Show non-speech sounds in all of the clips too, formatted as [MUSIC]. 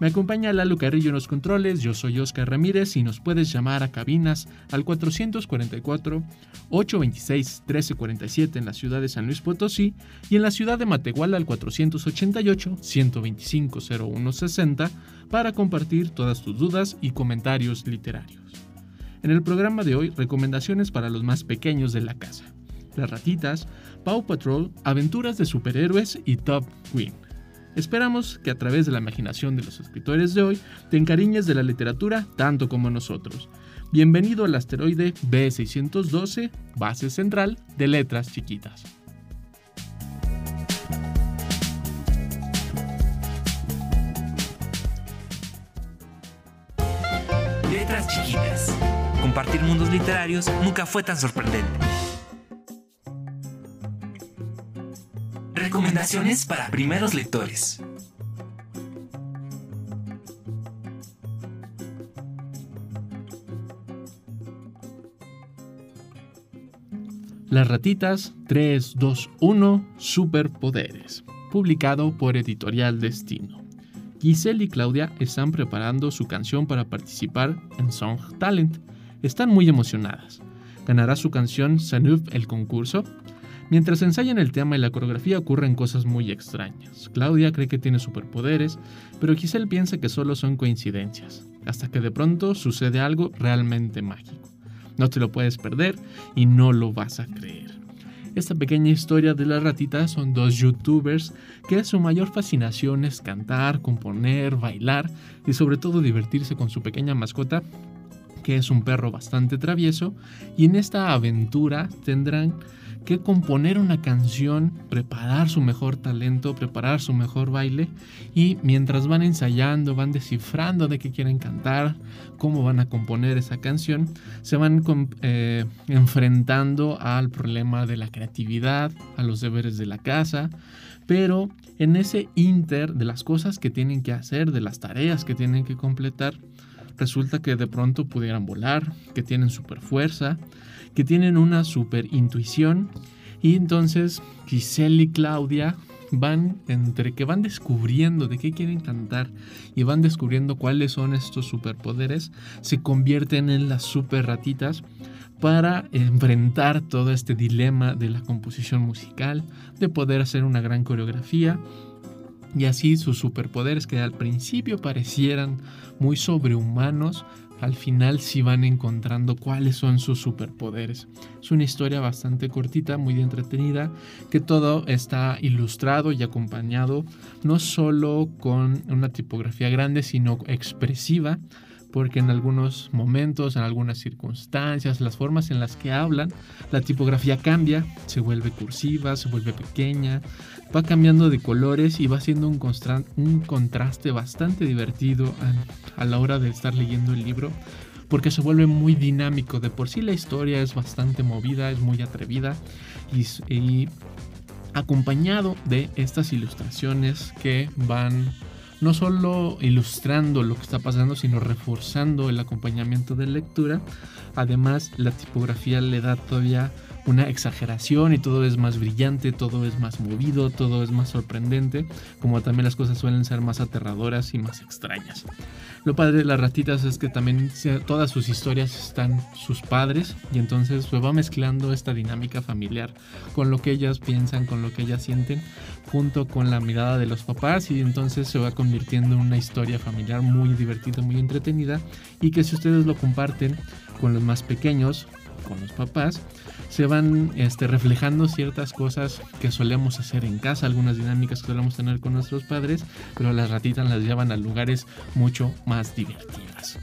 Me acompaña Lalo Carrillo en los controles, yo soy Oscar Ramírez y nos puedes llamar a cabinas al 444-826-1347 en la ciudad de San Luis Potosí y en la ciudad de Matehuala al 488-125-0160 para compartir todas tus dudas y comentarios literarios. En el programa de hoy, recomendaciones para los más pequeños de la casa. Las ratitas, Paw Patrol, aventuras de superhéroes y Top Queen. Esperamos que a través de la imaginación de los escritores de hoy te encariñes de la literatura tanto como nosotros. Bienvenido al asteroide B612, base central de letras chiquitas. Letras chiquitas. Compartir mundos literarios nunca fue tan sorprendente. Recomendaciones para primeros lectores. Las ratitas 321 Superpoderes, publicado por Editorial Destino. Giselle y Claudia están preparando su canción para participar en Song Talent. Están muy emocionadas. ¿Ganará su canción Sanuf el concurso? Mientras ensayan el tema y la coreografía ocurren cosas muy extrañas. Claudia cree que tiene superpoderes, pero Giselle piensa que solo son coincidencias, hasta que de pronto sucede algo realmente mágico. No te lo puedes perder y no lo vas a creer. Esta pequeña historia de la ratita son dos youtubers que su mayor fascinación es cantar, componer, bailar y sobre todo divertirse con su pequeña mascota que es un perro bastante travieso y en esta aventura tendrán que componer una canción, preparar su mejor talento, preparar su mejor baile y mientras van ensayando, van descifrando de qué quieren cantar, cómo van a componer esa canción, se van eh, enfrentando al problema de la creatividad, a los deberes de la casa, pero en ese inter de las cosas que tienen que hacer, de las tareas que tienen que completar, resulta que de pronto pudieran volar, que tienen super fuerza, que tienen una super intuición y entonces Giselle y Claudia van entre que van descubriendo de qué quieren cantar y van descubriendo cuáles son estos superpoderes, se convierten en las super ratitas para enfrentar todo este dilema de la composición musical, de poder hacer una gran coreografía y así sus superpoderes que al principio parecieran muy sobrehumanos, al final sí van encontrando cuáles son sus superpoderes. Es una historia bastante cortita, muy entretenida, que todo está ilustrado y acompañado no solo con una tipografía grande, sino expresiva, porque en algunos momentos, en algunas circunstancias, las formas en las que hablan, la tipografía cambia, se vuelve cursiva, se vuelve pequeña, va cambiando de colores y va siendo un, contraste bastante divertido a, a la hora de estar leyendo el libro porque se vuelve muy dinámico. De por sí la historia es bastante movida, es muy atrevida y, y, acompañado de estas ilustraciones que van no solo ilustrando lo que está pasando, sino reforzando el acompañamiento de lectura. Además, la tipografía le da todavía una exageración y todo es más brillante, todo es más movido, todo es más sorprendente, como también las cosas suelen ser más aterradoras y más extrañas. Lo padre de las ratitas es que también todas sus historias están sus padres y entonces se va mezclando esta dinámica familiar con lo que ellas piensan, con lo que ellas sienten, junto con la mirada de los papás y entonces se va convirtiendo en una historia familiar muy divertida, muy entretenida y que si ustedes lo comparten con los más pequeños, con los papás, se van este, reflejando ciertas cosas que solemos hacer en casa, algunas dinámicas que solemos tener con nuestros padres, pero las ratitas las llevan a lugares mucho más divertidas.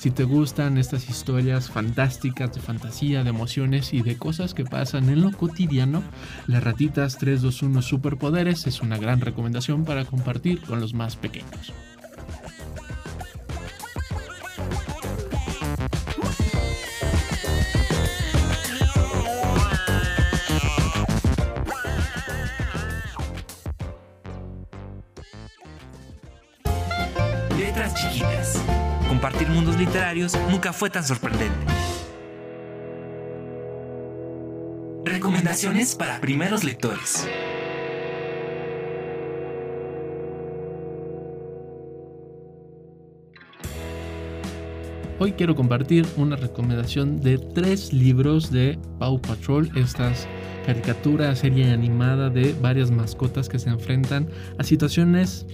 Si te gustan estas historias fantásticas de fantasía, de emociones y de cosas que pasan en lo cotidiano, Las Ratitas 321 Superpoderes es una gran recomendación para compartir con los más pequeños. Nunca fue tan sorprendente. Recomendaciones para primeros lectores. Hoy quiero compartir una recomendación de tres libros de Paw Patrol, estas caricatura, serie animada de varias mascotas que se enfrentan a situaciones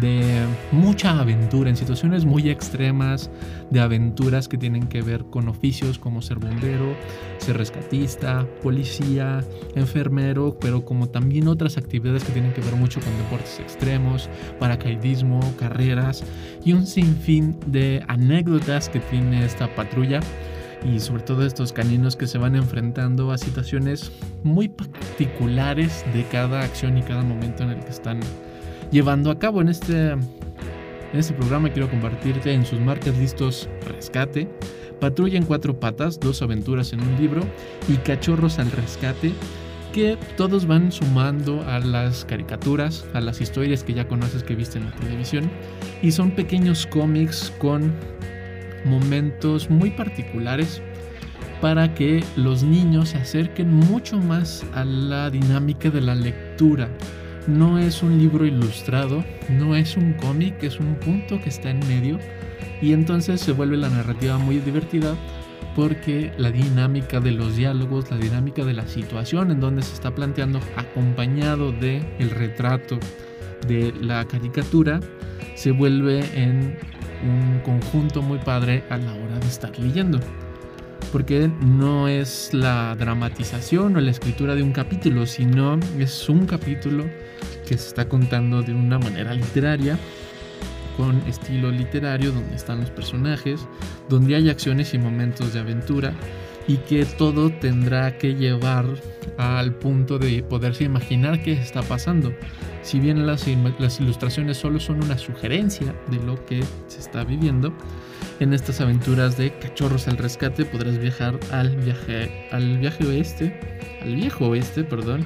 de mucha aventura, en situaciones muy extremas de aventuras que tienen que ver con oficios como ser bombero, ser rescatista, policía, enfermero, pero como también otras actividades que tienen que ver mucho con deportes extremos, paracaidismo, carreras y un sinfín de anécdotas que tiene esta patrulla y sobre todo estos caninos que se van enfrentando a situaciones muy particulares de cada acción y cada momento en el que están llevando a cabo. En este, en este programa quiero compartirte en sus marcas listos Rescate, Patrulla en cuatro patas, dos aventuras en un libro y Cachorros al Rescate que todos van sumando a las caricaturas, a las historias que ya conoces que viste en la televisión y son pequeños cómics con momentos muy particulares para que los niños se acerquen mucho más a la dinámica de la lectura. No es un libro ilustrado, no es un cómic, es un punto que está en medio y entonces se vuelve la narrativa muy divertida porque la dinámica de los diálogos, la dinámica de la situación en donde se está planteando acompañado de el retrato de la caricatura se vuelve en un conjunto muy padre a la hora de estar leyendo. Porque no es la dramatización o la escritura de un capítulo, sino es un capítulo que se está contando de una manera literaria, con estilo literario, donde están los personajes, donde hay acciones y momentos de aventura, y que todo tendrá que llevar al punto de poderse imaginar qué está pasando. Si bien las, ilustraciones solo son una sugerencia de lo que se está viviendo, en estas aventuras de Cachorros al Rescate podrás viajar al viaje, al viaje oeste, al viejo oeste, perdón,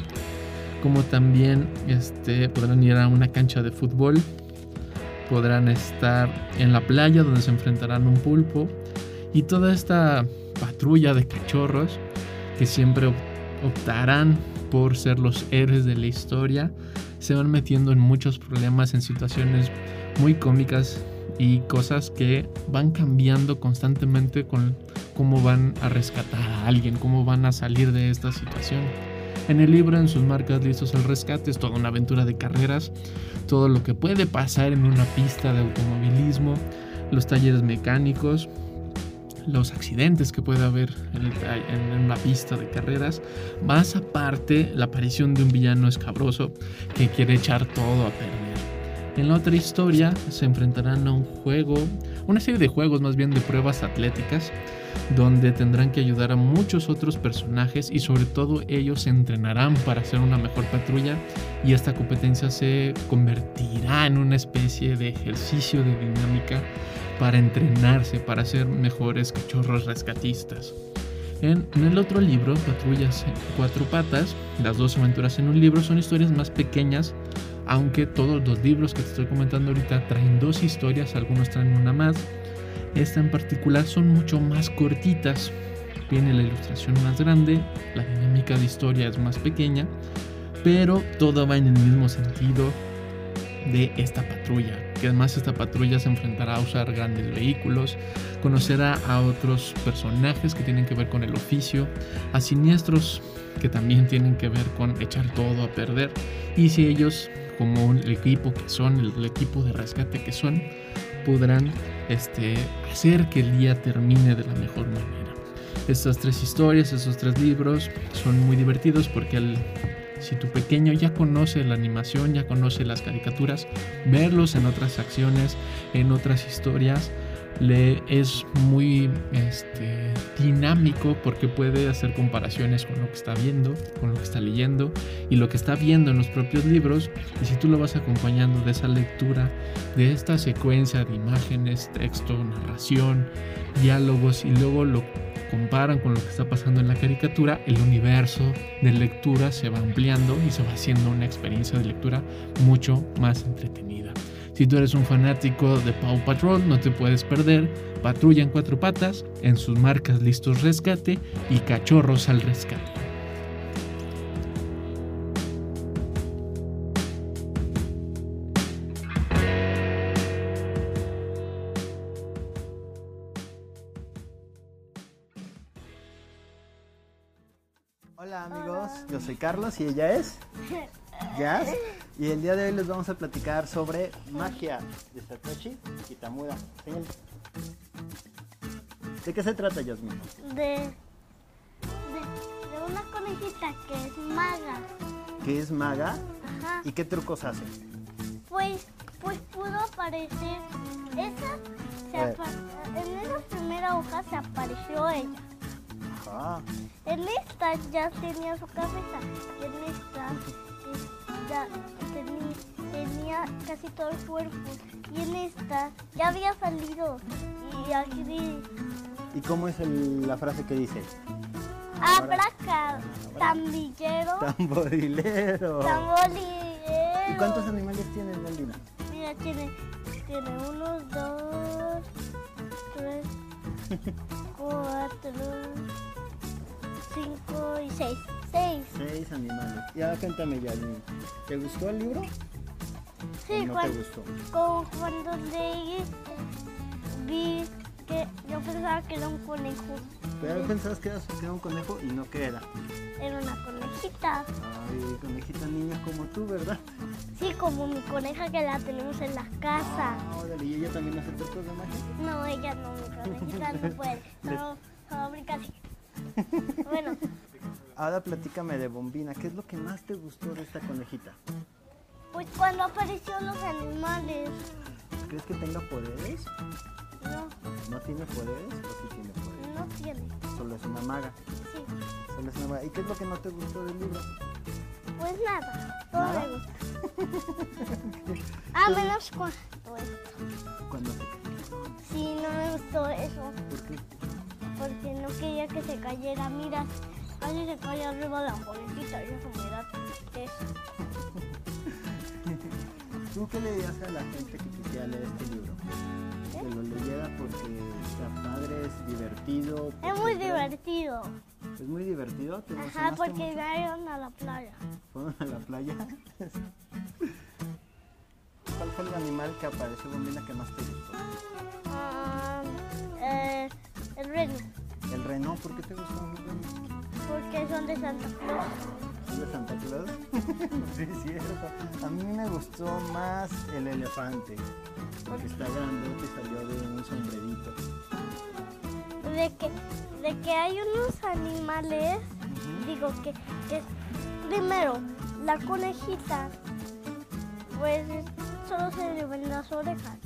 como también este, podrán ir a una cancha de fútbol, podrán estar en la playa donde se enfrentarán un pulpo y toda esta patrulla de cachorros que siempre optarán por ser los héroes de la historia se van metiendo en muchos problemas, en situaciones muy cómicas y cosas que van cambiando constantemente con cómo van a rescatar a alguien, cómo van a salir de esta situación. En el libro, en sus marcas listos al rescate, es toda una aventura de carreras, todo lo que puede pasar en una pista de automovilismo, los talleres mecánicos, los accidentes que puede haber en, una pista de carreras, más aparte la aparición de un villano escabroso que quiere echar todo a perder. En la otra historia se enfrentarán a un juego, una serie de juegos más bien de pruebas atléticas, donde tendrán que ayudar a muchos otros personajes y sobre todo ellos se entrenarán para hacer una mejor patrulla y esta competencia se convertirá en una especie de ejercicio de dinámica para entrenarse, para ser mejores cachorros rescatistas. En, el otro libro, Patrullas Cuatro Patas, las dos aventuras en un libro son historias más pequeñas, aunque todos los libros que te estoy comentando ahorita traen dos historias, algunos traen una más. Esta en particular son mucho más cortitas, tiene la ilustración más grande, la dinámica de historia es más pequeña, pero todo va en el mismo sentido de esta patrulla, que además esta patrulla se enfrentará a usar grandes vehículos, conocerá a otros personajes que tienen que ver con el oficio, a siniestros que también tienen que ver con echar todo a perder, y si ellos, como el equipo que son, el, equipo de rescate que son, podrán este, hacer que el día termine de la mejor manera. Estas tres historias, estos tres libros son muy divertidos porque el, si tu pequeño ya conoce la animación, ya conoce las caricaturas, verlos en otras acciones, en otras historias, le es muy este, dinámico porque puede hacer comparaciones con lo que está viendo, con lo que está leyendo y lo que está viendo en los propios libros. Y si tú lo vas acompañando de esa lectura, de esta secuencia de imágenes, texto, narración, diálogos y luego lo comparan con lo que está pasando en la caricatura, el universo de lectura se va ampliando y se va haciendo una experiencia de lectura mucho más entretenida. Si tú eres un fanático de Paw Patrol, no te puedes perder Patrulla en cuatro patas, en sus marcas listos rescate y Cachorros al rescate. Hola amigos, yo soy Carlos y ella es [LAUGHS] Jazz. Y el día de hoy les vamos a platicar sobre magia de Satoshi Kitamura. Señal. ¿De qué se trata, Yasmin? de, de, de una conejita que es maga. Que es maga Ajá. y qué trucos hace. Pues, pues pudo aparecer. Esa se Eh. apa- en esa primera hoja se apareció ella. Ajá. En esta ya tenía su cabeza. Y en esta [LAUGHS] ya tenía casi todo el cuerpo. Y en esta ya había salido. Y aquí ¿Y cómo es el- la frase que dice? Abraca, tambillero, Tamborilero. tambolillero. ¿Y cuántos animales tienes, Melina? Mira, tiene, tiene uno, dos, tres, cuatro, cinco y seis. Seis. Seis animales. Y ahora cuéntame, Yasmin. ¿Te gustó el libro? Sí, ¿O no te cuando, gustó? como cuando leí, vi que yo pensaba que era un conejo. Pero pensabas que era, un conejo y no que era. Era una conejita. Ay, conejita niña como tú, ¿verdad? Sí, como mi coneja que la tenemos en la casa. Ah, órale, ¿y ella también hace trucos de magia? No, ella no, mi conejita no puede. [LAUGHS] Solo, Ahora platícame de Bombina. ¿Qué es lo que más te gustó de esta conejita? pues cuando aparecieron los animales, ¿Crees que tenga poderes? no, ¿No tiene poderes o sí tiene poderes? no tiene. Solo es una maga. Sí, Solo es una maga. ¿Y qué es lo que no te gustó del libro? pues nada, todo ¿Nada? me gusta. [LAUGHS] Ah, menos cuando esto. Cuando se Sí, no me gustó eso, ¿Por qué? porque no quería que se cayera. Mira, casi se cae arriba la conejita y eso me da eso. ¿Tú qué le dirías a la gente que quisiera leer este libro? Que lo leyera porque está padre, es divertido. Es muy divertido. Es muy divertido. ¿Te Ajá, porque vayan a la playa. ¿Fueron a la playa? [LAUGHS] ¿Cuál fue el animal que apareció Bombina que más te gustó? Ah, eh, el reno, El reno, ¿por qué te gustó el reno? Porque son de Santa Claus. ¿Es de Santa Claus? [LAUGHS] sí, es cierto. A mí me gustó más el elefante, porque está grandote y salió de un sombrerito. De que, de que hay unos animales, digo que, que primero, la conejita, pues es- solo se le ven las orejas.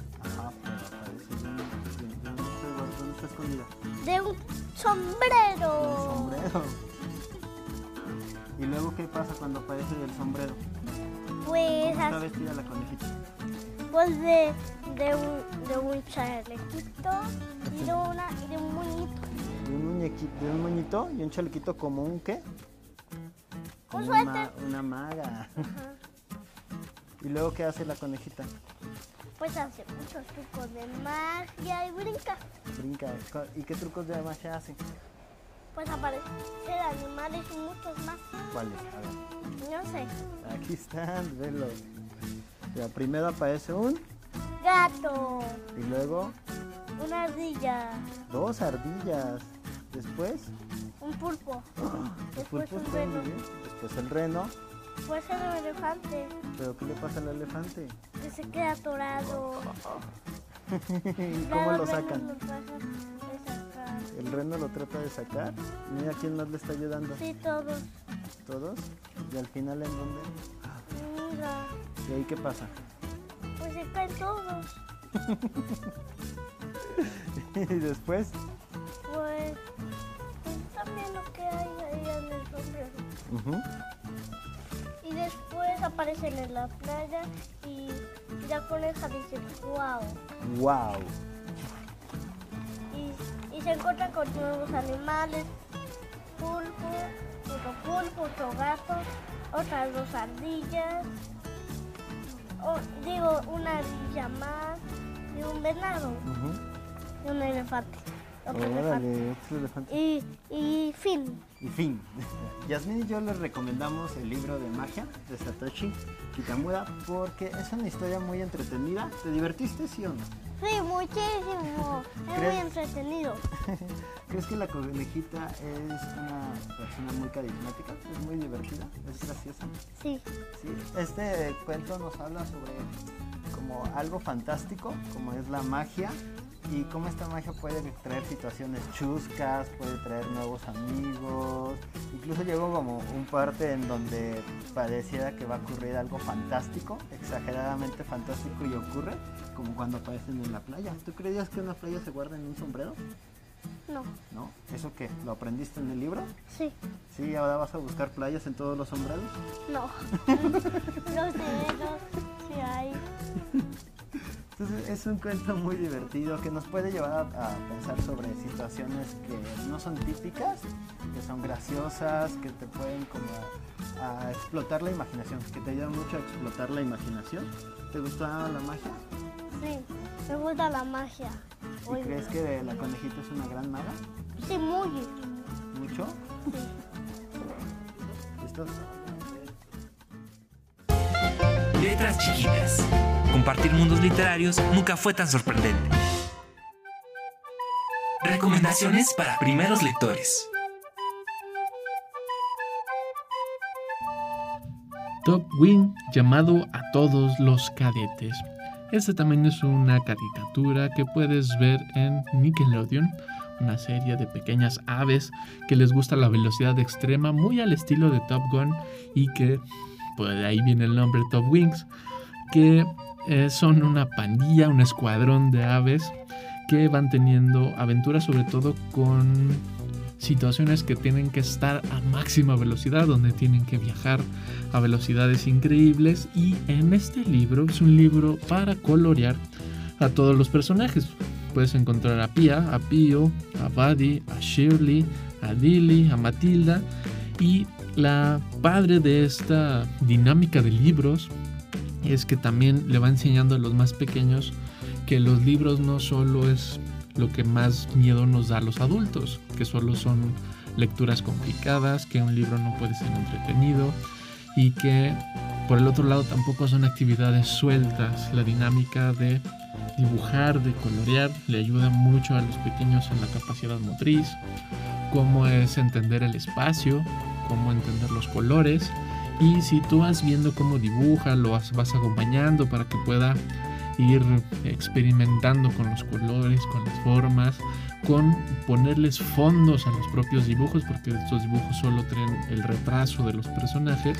Está, escondida? De un sombrero. Sombrero. ¿Y luego qué pasa cuando aparece del sombrero? Pues, ¿Cómo está as- vestida la conejita? pues de, de, un, de un chalequito y de, una, y de un monito. De un muñequito, de un moñito y un chalequito como un qué? Como Un una, maga. Ajá. ¿Y luego qué hace la conejita? Pues hace muchos trucos de magia y brinca. Brinca. ¿Y qué trucos de magia hace? Pues aparecen animales y muchos más. ¿Cuáles? A ver. No sé. Aquí están, velo. Ya, primero aparece un Gato, y luego una ardilla, dos ardillas. Después, un pulpo, [GASPS] después pulpos un reno. Después el reno. después el elefante ¿Pero qué le pasa al elefante? Se queda atorado. ¿Y [LAUGHS] Ya cómo lo sacan? el reno lo trata de sacar. Mira quién más le está ayudando. Sí, todos. ¿Todos? ¿Y al final en dónde? Mira, ¿Y ahí qué pasa? pues se caen todos. [LAUGHS] y después, Pues, pues también lo que hay ahí en el sombrero. ujú, Y después aparecen en la playa y la coneja dice, wow. wow. Y, y se encuentran con nuevos animales, pulpo, otro pulpo, otro gato, otras dos ardillas, o, digo, una ardilla más y un venado y un elefante. Otro elefante. Órale, otro elefante. Y, y fin. Y fin. [LAUGHS] Yasmin y yo les recomendamos el libro de magia de Satoshi Kitamura porque es una historia muy entretenida. ¿Te divertiste, sí o no? Sí, muchísimo. Es muy entretenido. [LAUGHS] ¿Crees que la conejita es una persona muy carismática? Es muy divertida, es graciosa. Sí, Sí, este cuento nos habla sobre como algo fantástico, como es la magia, y cómo esta magia puede traer situaciones chuscas, puede traer nuevos amigos. Incluso llegó como un parte en donde pareciera que va a ocurrir algo fantástico, exageradamente fantástico y ocurre, como cuando aparecen en la playa. ¿Tú creías que en una playa se guarda en un sombrero? no, ¿No? ¿Eso qué? ¿Lo aprendiste en el libro? sí, Sí, ahora vas a buscar playas en todos los sombreros. no. [LAUGHS] [LAUGHS] Los dedos, sí hay. [LAUGHS] Entonces es un cuento muy divertido que nos puede llevar a, a pensar sobre situaciones que no son típicas, que son graciosas, que te pueden como a, a explotar la imaginación, que te ayudan mucho a explotar la imaginación. ¿Te gustó la magia? Sí, me gusta la magia. ¿Y crees que la conejita es una gran maga? Sí, muy. ¿Mucho? Sí. ¿Listos? Letras chiquitas. Compartir mundos literarios nunca fue tan sorprendente. Recomendaciones para primeros lectores. Top Wing llamado a todos los cadetes. Esta también es una caricatura que puedes ver en Nickelodeon, una serie de pequeñas aves que les gusta la velocidad extrema, muy al estilo de Top Gun y que, pues de ahí viene el nombre Top Wings, que eh, son una pandilla, un escuadrón de aves que van teniendo aventuras sobre todo con situaciones que tienen que estar a máxima velocidad, donde tienen que viajar a velocidades increíbles y en este libro es un libro para colorear a todos los personajes. Puedes encontrar a Pia, a Pío, a Buddy, a Shirley, a Dilly, a Matilda y la padre de esta dinámica de libros es que también le va enseñando a los más pequeños que los libros no solo es lo que más miedo nos da a los adultos, que solo son lecturas complicadas, que un libro no puede ser entretenido y que por el otro lado tampoco son actividades sueltas. La dinámica de dibujar, de colorear, le ayuda mucho a los pequeños en la capacidad motriz, cómo es entender el espacio, cómo entender los colores. Y si tú vas viendo cómo dibuja, lo vas, acompañando para que pueda ir experimentando con los colores, con las formas, con ponerles fondos a los propios dibujos, porque estos dibujos solo traen el retraso de los personajes.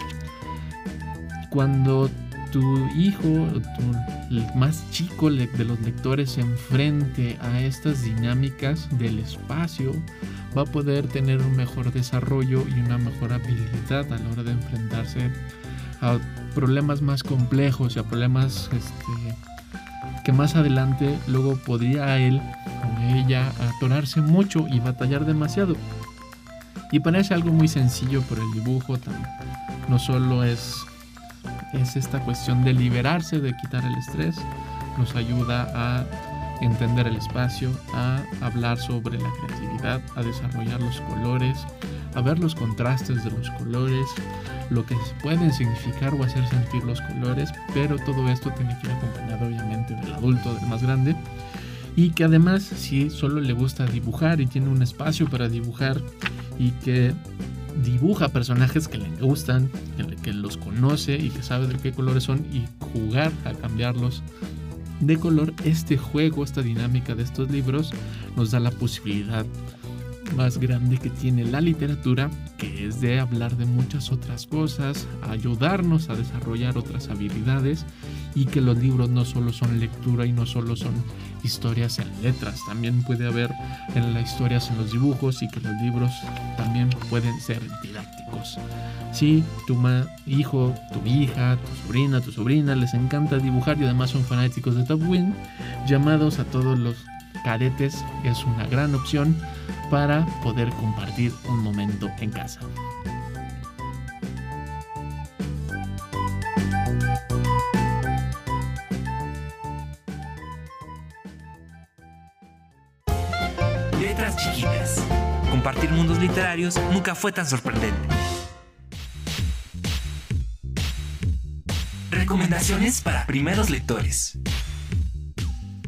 Cuando tu hijo, tu, el más chico de los lectores, se enfrente a estas dinámicas del espacio, va a poder tener un mejor desarrollo y una mejor habilidad a la hora de enfrentarse a problemas más complejos y a problemas este, que más adelante luego podría él o ella atorarse mucho y batallar demasiado. Y parece algo muy sencillo, pero el dibujo tam- no solo es, es esta cuestión de liberarse, de quitar el estrés, nos ayuda a entender el espacio, a hablar sobre la creatividad, a desarrollar los colores, a ver los contrastes de los colores, lo que pueden significar o hacer sentir los colores, pero todo esto tiene que ir acompañado obviamente del adulto, del más grande, y que además si solo le gusta dibujar y tiene un espacio para dibujar y que dibuja personajes que le gustan, que, que los conoce y que sabe de qué colores son y jugar a cambiarlos de color, este juego, esta dinámica de estos libros nos da la posibilidad más grande que tiene la literatura, que es de hablar de muchas otras cosas, ayudarnos a desarrollar otras habilidades y que los libros no solo son lectura y no solo son historias en letras, también puede haber en las historias en los dibujos y que los libros también pueden ser didácticos. Si tu hijo, tu hija, tu sobrina, tu sobrina les encanta dibujar y además son fanáticos de Top Win, llamados a todos los cadetes es una gran opción para poder compartir un momento en casa. Letras chiquitas. Compartir mundos literarios nunca fue tan sorprendente. Recomendaciones para primeros lectores.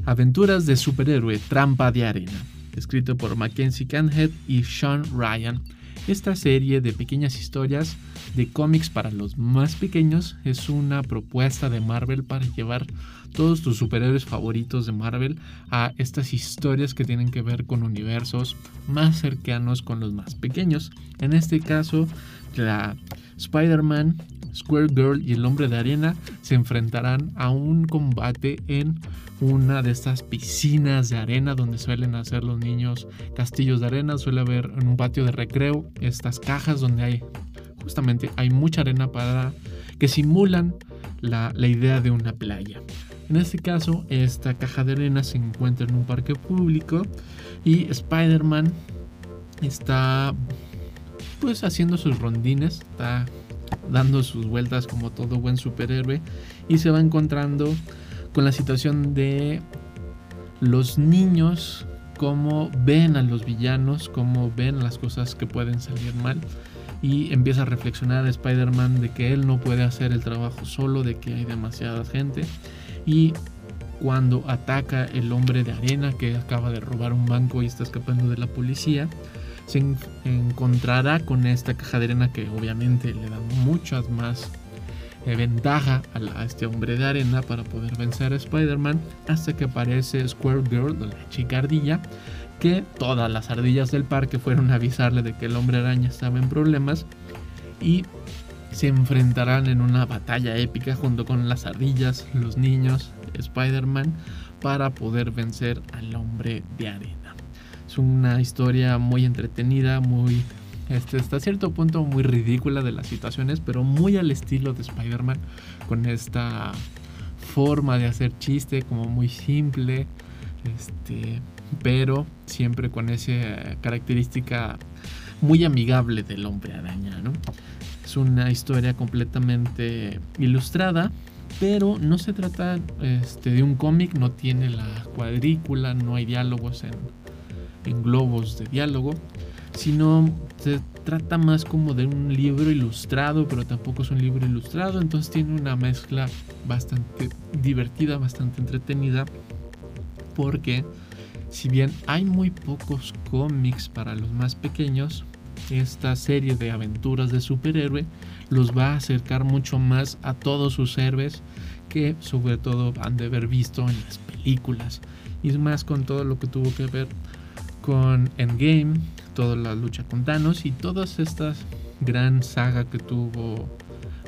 Aventuras de superhéroe Trampa de Arena, escrito por Mackenzie Canhead y Sean Ryan. Esta serie de pequeñas historias de cómics para los más pequeños es una propuesta de Marvel para llevar todos tus superhéroes favoritos de Marvel a estas historias que tienen que ver con universos más cercanos con los más pequeños. En este caso, la Spider-Man, Square Girl y el Hombre de Arena se enfrentarán a un combate en una de estas piscinas de arena donde suelen hacer los niños castillos de arena. Suele haber en un patio de recreo estas cajas donde hay justamente hay mucha arena para que simulan la, la idea de una playa. En este caso, esta caja de arena se encuentra en un parque público y Spider-Man está pues haciendo sus rondines, está dando sus vueltas como todo buen superhéroe y se va encontrando con la situación de los niños, cómo ven a los villanos, cómo ven las cosas que pueden salir mal. Y empieza a reflexionar Spider-Man de que él no puede hacer el trabajo solo, de que hay demasiada gente. Y cuando ataca el hombre de arena que acaba de robar un banco y está escapando de la policía, se encontrará con esta caja de arena que obviamente le da muchas más eh, ventaja a, este hombre de arena para poder vencer a Spider-Man hasta que aparece Square Girl, la chica ardilla, que todas las ardillas del parque fueron a avisarle de que el hombre araña estaba en problemas y se enfrentarán en una batalla épica junto con las ardillas, los niños, Spider-Man para poder vencer al hombre de arena. Es una historia muy entretenida, muy este, hasta cierto punto muy ridícula de las situaciones, pero muy al estilo de Spider-Man, con esta forma de hacer chiste como muy simple, este, pero siempre con esa característica muy amigable del hombre araña. ¿no? Es una historia completamente ilustrada, pero no se trata este, de un cómic, no tiene la cuadrícula, no hay diálogos en, en globos de diálogo sino se trata más como de un libro ilustrado, pero tampoco es un libro ilustrado, entonces tiene una mezcla bastante divertida, bastante entretenida, porque si bien hay muy pocos cómics para los más pequeños, esta serie de aventuras de superhéroe los va a acercar mucho más a todos sus héroes que sobre todo han de haber visto en las películas. Y más con todo lo que tuvo que ver con Endgame, toda la lucha con Thanos y todas estas gran saga que tuvo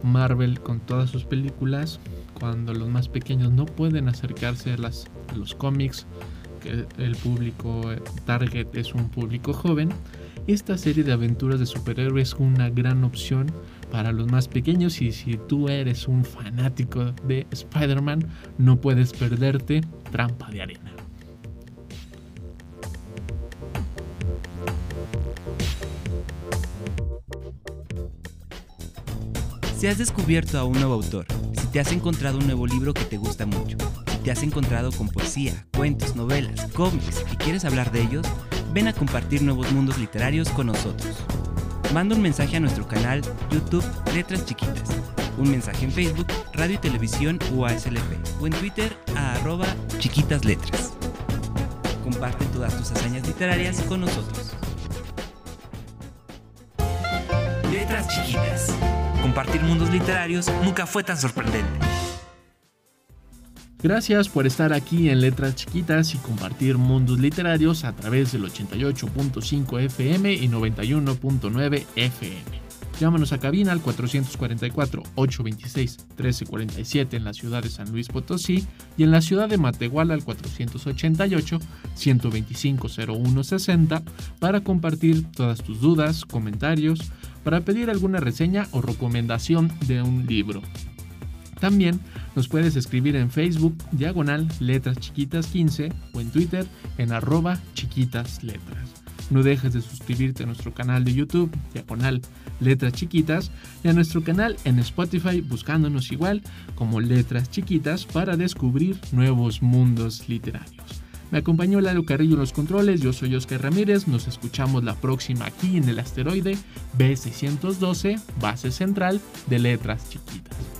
Marvel con todas sus películas, cuando los más pequeños no pueden acercarse a, las, los cómics, el público eh, target es un público joven, esta serie de aventuras de superhéroes es una gran opción para los más pequeños y si tú eres un fanático de Spider-Man, no puedes perderte Trampa de Arena. Si has descubierto a un nuevo autor, si te has encontrado un nuevo libro que te gusta mucho, te has encontrado con poesía, cuentos, novelas, cómics y quieres hablar de ellos, ven a compartir nuevos mundos literarios con nosotros. Manda un mensaje a nuestro canal YouTube Letras Chiquitas, un mensaje en Facebook, Radio y Televisión UASLP o en Twitter a arroba chiquitas letras. Comparte todas tus hazañas literarias con nosotros. Letras Chiquitas. Compartir mundos literarios nunca fue tan sorprendente. Gracias por estar aquí en Letras Chiquitas y compartir mundos literarios a través del 88.5 FM y 91.9 FM. Llámanos a cabina al 444-826-1347 en la ciudad de San Luis Potosí y en la ciudad de Matehuala al 488-125-0160 para compartir todas tus dudas, comentarios, para pedir alguna reseña o recomendación de un libro. También nos puedes escribir en Facebook, diagonal letras chiquitas 15 o en Twitter en arroba chiquitas. No dejes de suscribirte a nuestro canal de YouTube, diagonal letras chiquitas, y a nuestro canal en Spotify buscándonos igual como letras chiquitas para descubrir nuevos mundos literarios. Me acompañó Lalo Carrillo en los controles, yo soy Oscar Ramírez, nos escuchamos la próxima aquí en el asteroide B612, base central de letras chiquitas.